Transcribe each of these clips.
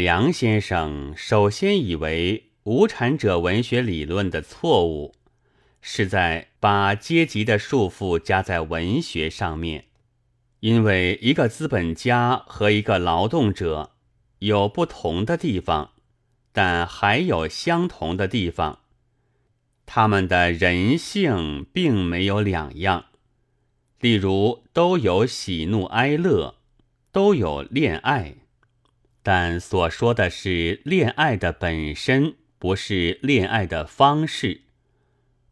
梁先生首先以为无产者文学理论的错误，是在把阶级的束缚加在文学上面，因为一个资本家和一个劳动者有不同的地方，但还有相同的地方，他们的人性并没有两样。例如，都有喜怒哀乐，都有恋爱。但所说的是恋爱的本身，不是恋爱的方式。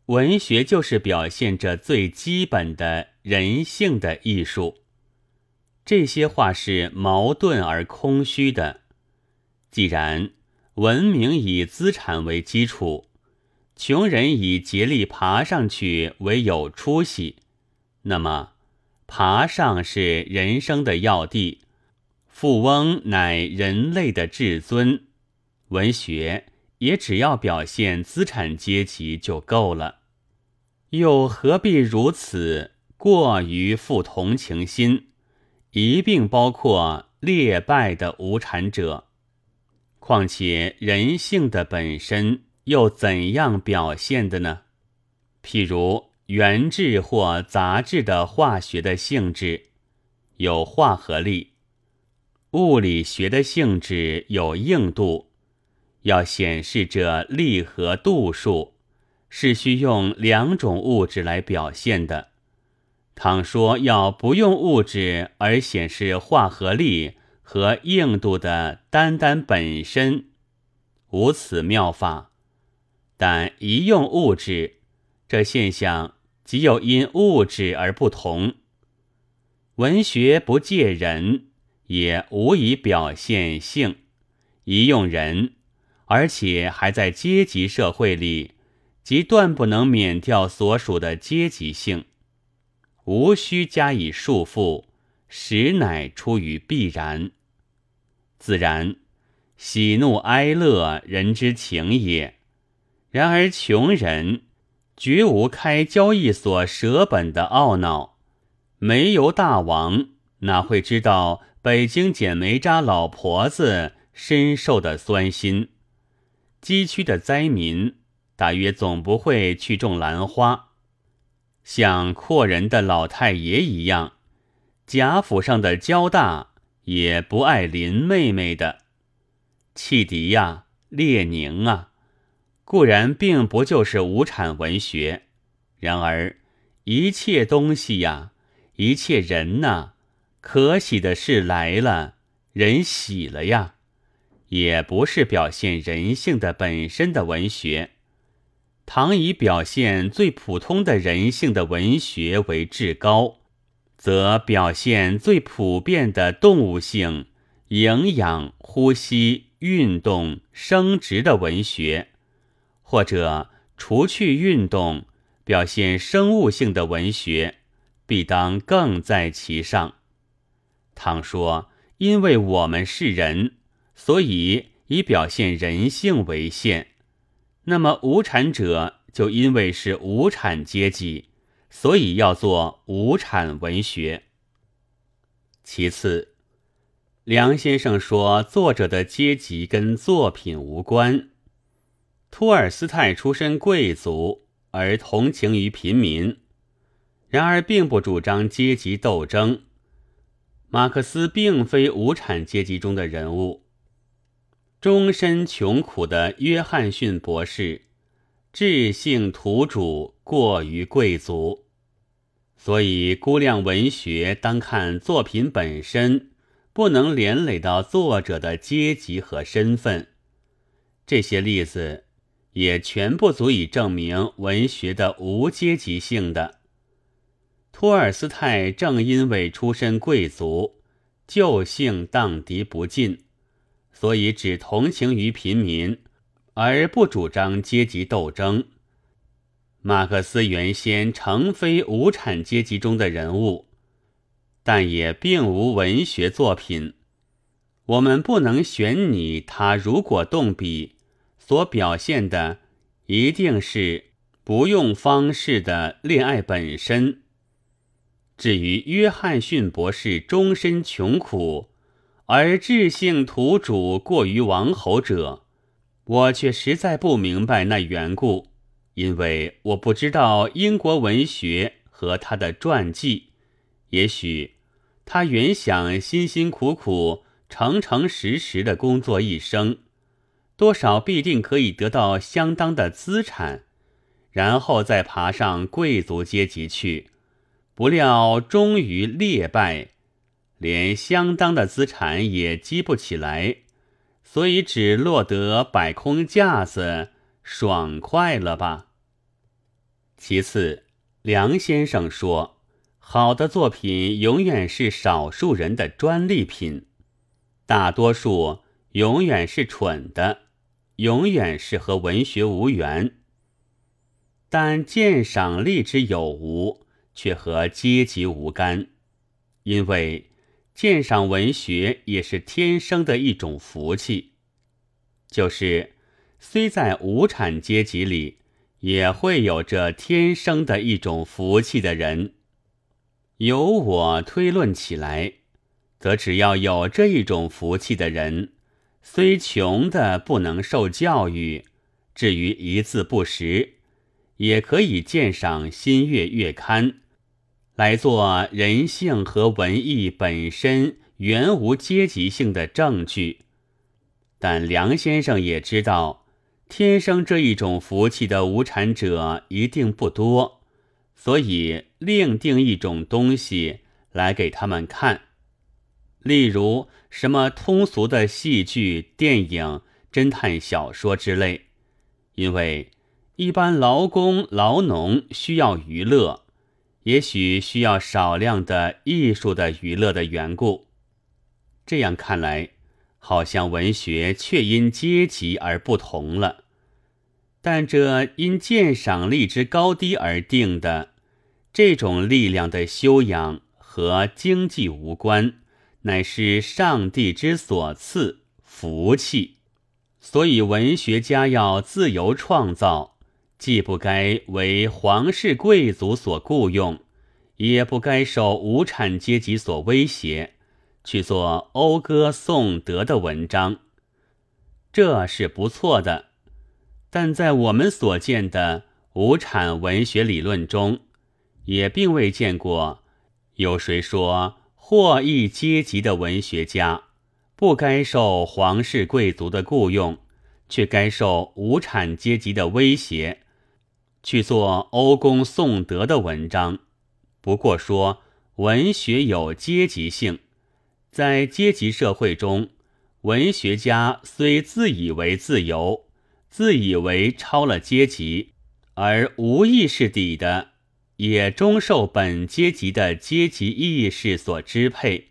文学就是表现着最基本的人性的艺术。这些话是矛盾而空虚的。既然文明以资产为基础，穷人以竭力爬上去为有出息，那么爬上是人生的要地。富翁乃人类的至尊，文学也只要表现资产阶级就够了，又何必如此过于富同情心，一并包括劣败的无产者？况且人性的本身又怎样表现的呢？譬如原质或杂质的化学的性质，有化合力。物理学的性质有硬度，要显示这力和度数，是需用两种物质来表现的。倘说要不用物质而显示化合力和硬度的单单本身，无此妙法。但一用物质，这现象即有因物质而不同。文学不借人。也无以表现性，一用人，而且还在阶级社会里，即断不能免掉所属的阶级性，无需加以束缚，实乃出于必然。自然，喜怒哀乐，人之情也。然而穷人绝无开交易所舍本的懊恼，煤油大王哪会知道？北京捡煤渣老婆子深受的酸心，饥区的灾民大约总不会去种兰花，像阔人的老太爷一样，贾府上的焦大也不爱林妹妹的。汽笛呀，列宁啊，固然并不就是无产文学，然而一切东西呀，一切人呐。可喜的事来了，人喜了呀，也不是表现人性的本身的文学。倘以表现最普通的人性的文学为至高，则表现最普遍的动物性、营养、呼吸、运动、生殖的文学，或者除去运动，表现生物性的文学，必当更在其上。倘说因为我们是人，所以以表现人性为限，那么无产者就因为是无产阶级，所以要做无产文学。其次，梁先生说作者的阶级跟作品无关。托尔斯泰出身贵族，而同情于平民，然而并不主张阶级斗争。马克思并非无产阶级中的人物，终身穷苦的约翰逊博士，智性土主过于贵族，所以估量文学当看作品本身，不能连累到作者的阶级和身份。这些例子也全不足以证明文学的无阶级性的。托尔斯泰正因为出身贵族，旧性荡涤不尽，所以只同情于平民，而不主张阶级斗争。马克思原先诚非无产阶级中的人物，但也并无文学作品。我们不能选拟他如果动笔所表现的，一定是不用方式的恋爱本身。至于约翰逊博士终身穷苦，而智性土主过于王侯者，我却实在不明白那缘故，因为我不知道英国文学和他的传记。也许他原想辛辛苦苦、诚诚实实的工作一生，多少必定可以得到相当的资产，然后再爬上贵族阶级去。不料终于劣败。连相当的资产也积不起来，所以只落得摆空架子，爽快了吧？其次，梁先生说，好的作品永远是少数人的专利品，大多数永远是蠢的，永远是和文学无缘。但鉴赏力之有无，却和阶级无干，因为。鉴赏文学也是天生的一种福气，就是虽在无产阶级里，也会有着天生的一种福气的人。由我推论起来，则只要有这一种福气的人，虽穷的不能受教育，至于一字不识，也可以鉴赏《新月月刊》。来做人性和文艺本身原无阶级性的证据，但梁先生也知道，天生这一种福气的无产者一定不多，所以另定一种东西来给他们看，例如什么通俗的戏剧、电影、侦探小说之类，因为一般劳工、劳农需要娱乐。也许需要少量的艺术的娱乐的缘故，这样看来，好像文学却因阶级而不同了。但这因鉴赏力之高低而定的这种力量的修养和经济无关，乃是上帝之所赐福气。所以文学家要自由创造。既不该为皇室贵族所雇用，也不该受无产阶级所威胁，去做讴歌颂德的文章，这是不错的。但在我们所见的无产文学理论中，也并未见过有谁说获益阶级的文学家不该受皇室贵族的雇用，却该受无产阶级的威胁。去做欧公颂德的文章，不过说文学有阶级性，在阶级社会中，文学家虽自以为自由，自以为超了阶级，而无意识底的，也终受本阶级的阶级意识所支配。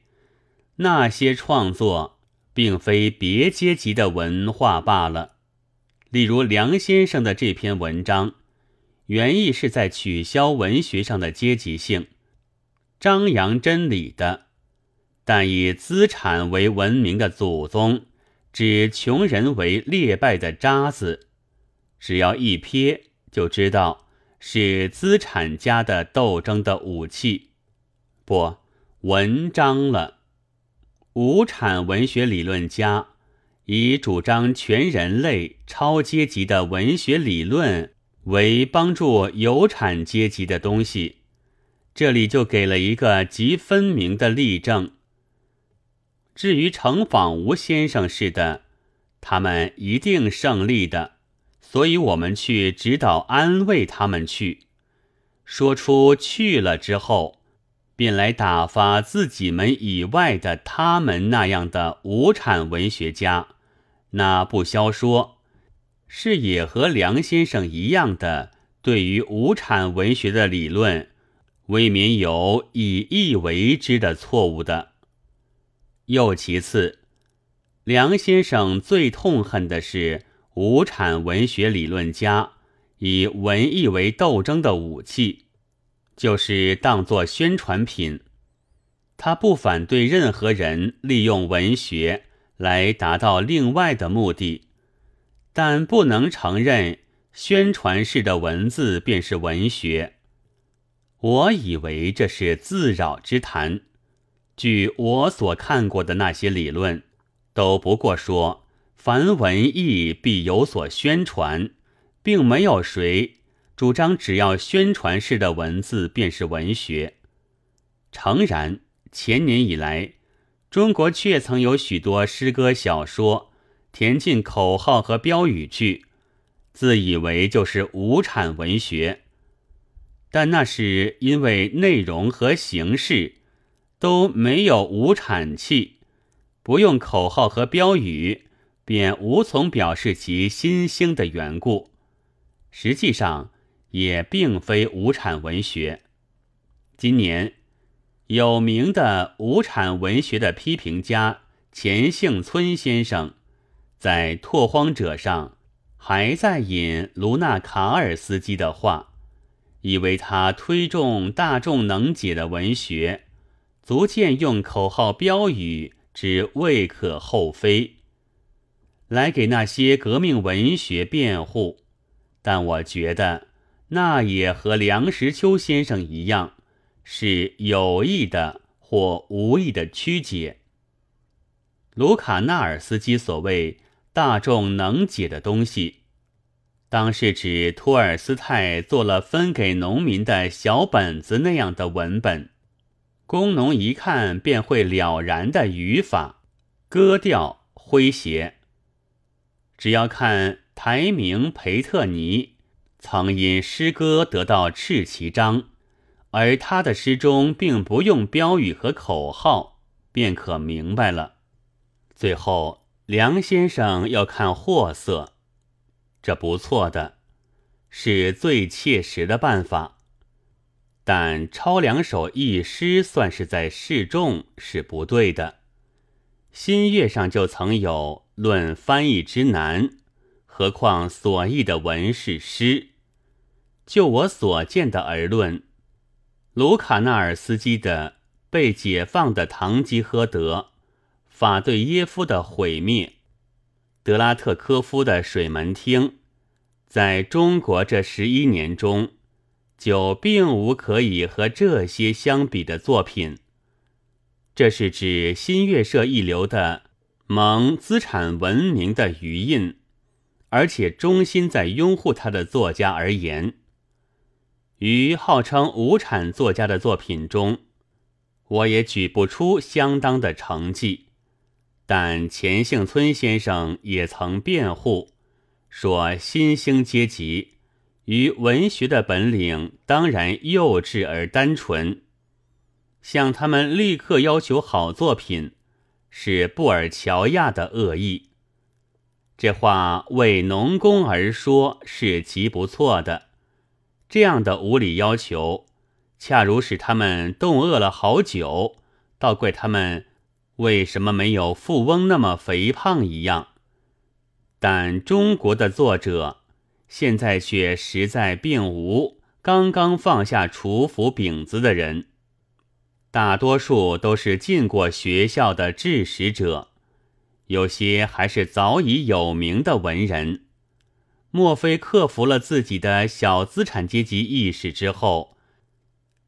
那些创作，并非别阶级的文化罢了。例如梁先生的这篇文章。原意是在取消文学上的阶级性，张扬真理的，但以资产为文明的祖宗，指穷人为劣败的渣子，只要一瞥就知道是资产家的斗争的武器，不文章了。无产文学理论家以主张全人类超阶级的文学理论。为帮助有产阶级的东西，这里就给了一个极分明的例证。至于程访吴先生似的，他们一定胜利的，所以我们去指导安慰他们去。说出去了之后，便来打发自己们以外的他们那样的无产文学家，那不消说。是也和梁先生一样的，对于无产文学的理论，未免有以意为之的错误的。又其次，梁先生最痛恨的是无产文学理论家以文艺为斗争的武器，就是当作宣传品。他不反对任何人利用文学来达到另外的目的。但不能承认宣传式的文字便是文学。我以为这是自扰之谈，据我所看过的那些理论，都不过说凡文艺必有所宣传，并没有谁主张只要宣传式的文字便是文学。诚然，前年以来，中国确曾有许多诗歌小说填进口号和标语句，自以为就是无产文学，但那是因为内容和形式。都没有无产气，不用口号和标语，便无从表示其新兴的缘故。实际上也并非无产文学。今年有名的无产文学的批评家钱幸村先生，在《拓荒者》上还在引卢纳卡尔斯基的话，以为他推重大众能解的文学。足见用口号标语之未可厚非，来给那些革命文学辩护，但我觉得那也和梁实秋先生一样，是有意的或无意的曲解。卢卡纳尔斯基所谓大众能解的东西，当是指托尔斯泰做了分给农民的小本子那样的文本。工农一看便会了然的语法、歌调、诙谐。只要看台名培特尼曾因诗歌得到赤旗章，而他的诗中并不用标语和口号，便可明白了。最后，梁先生要看货色，这不错的，是最切实的办法。但抄两首佚诗算是在示众是不对的。新月上就曾有论翻译之难，何况所译的文是诗。就我所见的而论，卢卡纳尔斯基的被解放的堂吉诃德，法对耶夫的毁灭，德拉特科夫的水门厅，在中国这十一年中。就并无可以和这些相比的作品。这是指新月社一流的蒙资产文明的余印，而且忠心在拥护他的作家而言。于号称无产作家的作品中，我也举不出相当的成绩。但钱幸村先生也曾辩护，说新兴阶级。于文学的本领当然幼稚而单纯，向他们立刻要求好作品，是布尔乔亚的恶意。这话为农工而说是极不错的。这样的无理要求，恰如使他们冻饿了好久，倒怪他们为什么没有富翁那么肥胖一样。但中国的作者。现在却实在并无刚刚放下厨斧饼子的人，大多数都是进过学校的知识者，有些还是早已有名的文人。莫非克服了自己的小资产阶级意识之后，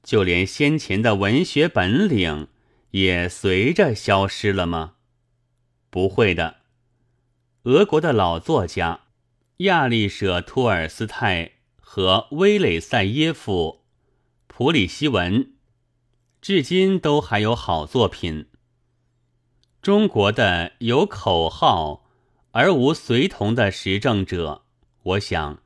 就连先前的文学本领也随着消失了吗？不会的，俄国的老作家。亚历舍托尔斯泰和威雷塞耶夫、普里希文，至今都还有好作品。中国的有口号而无随同的实政者，我想，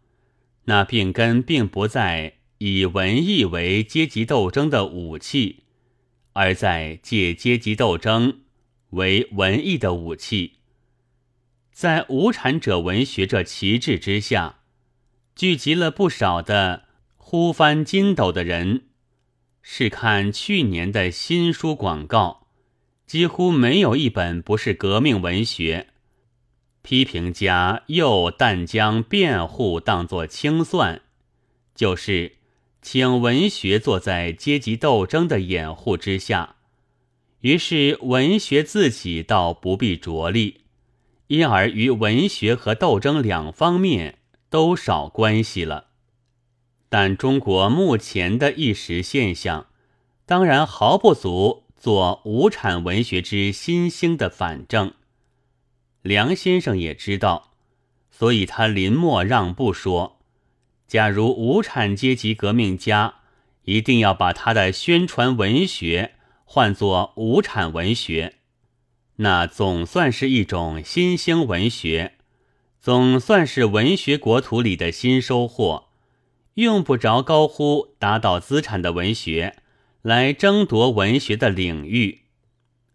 那病根并不在以文艺为阶级斗争的武器，而在借阶级斗争为文艺的武器。在无产者文学这旗帜之下，聚集了不少的呼翻筋斗的人。试看去年的新书广告，几乎没有一本不是革命文学。批评家又但将辩护当作清算，就是请文学坐在阶级斗争的掩护之下，于是文学自己倒不必着力。因而与文学和斗争两方面都少关系了。但中国目前的一时现象，当然毫不足做无产文学之新兴的反正。梁先生也知道，所以他临末让步说：“假如无产阶级革命家一定要把他的宣传文学换作无产文学，那总算是一种新兴文学，总算是文学国土里的新收获。”用不着高呼打倒资产的文学来争夺文学的领域，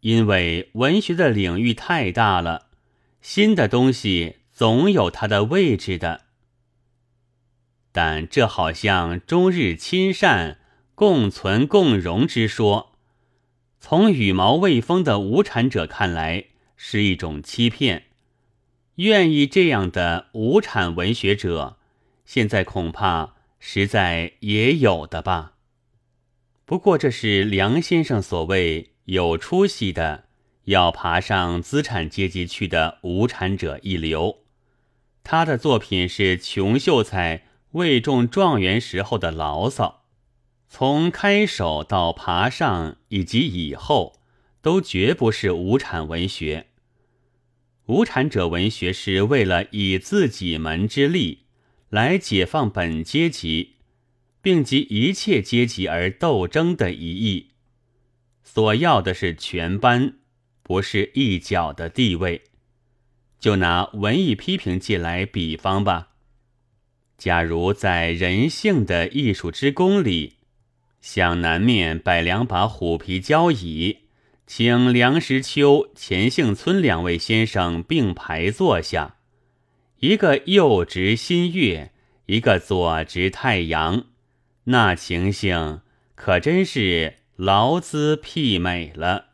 因为文学的领域太大了，新的东西总有它的位置的。但这好像终日亲善、共存共荣之说，从羽毛未丰的无产者看来是一种欺骗。愿意这样的无产文学者，现在恐怕。实在也有的吧。不过这是梁先生所谓有出息的，要爬上资产阶级去的无产者一流。他的作品是穷秀才未中状元时候的牢骚，从开首到爬上以及以后，都绝不是无产文学。无产者文学是为了以自己门之力。来解放本阶级，并及一切阶级而斗争的一意，所要的是全班，不是一角的地位。就拿文艺批评界来比方吧，假如在人性的艺术之宫里，向南面摆两把虎皮交椅，请梁实秋、钱杏村两位先生并排坐下。一个右执新月，一个左执太阳，那情形可真是劳资媲美了。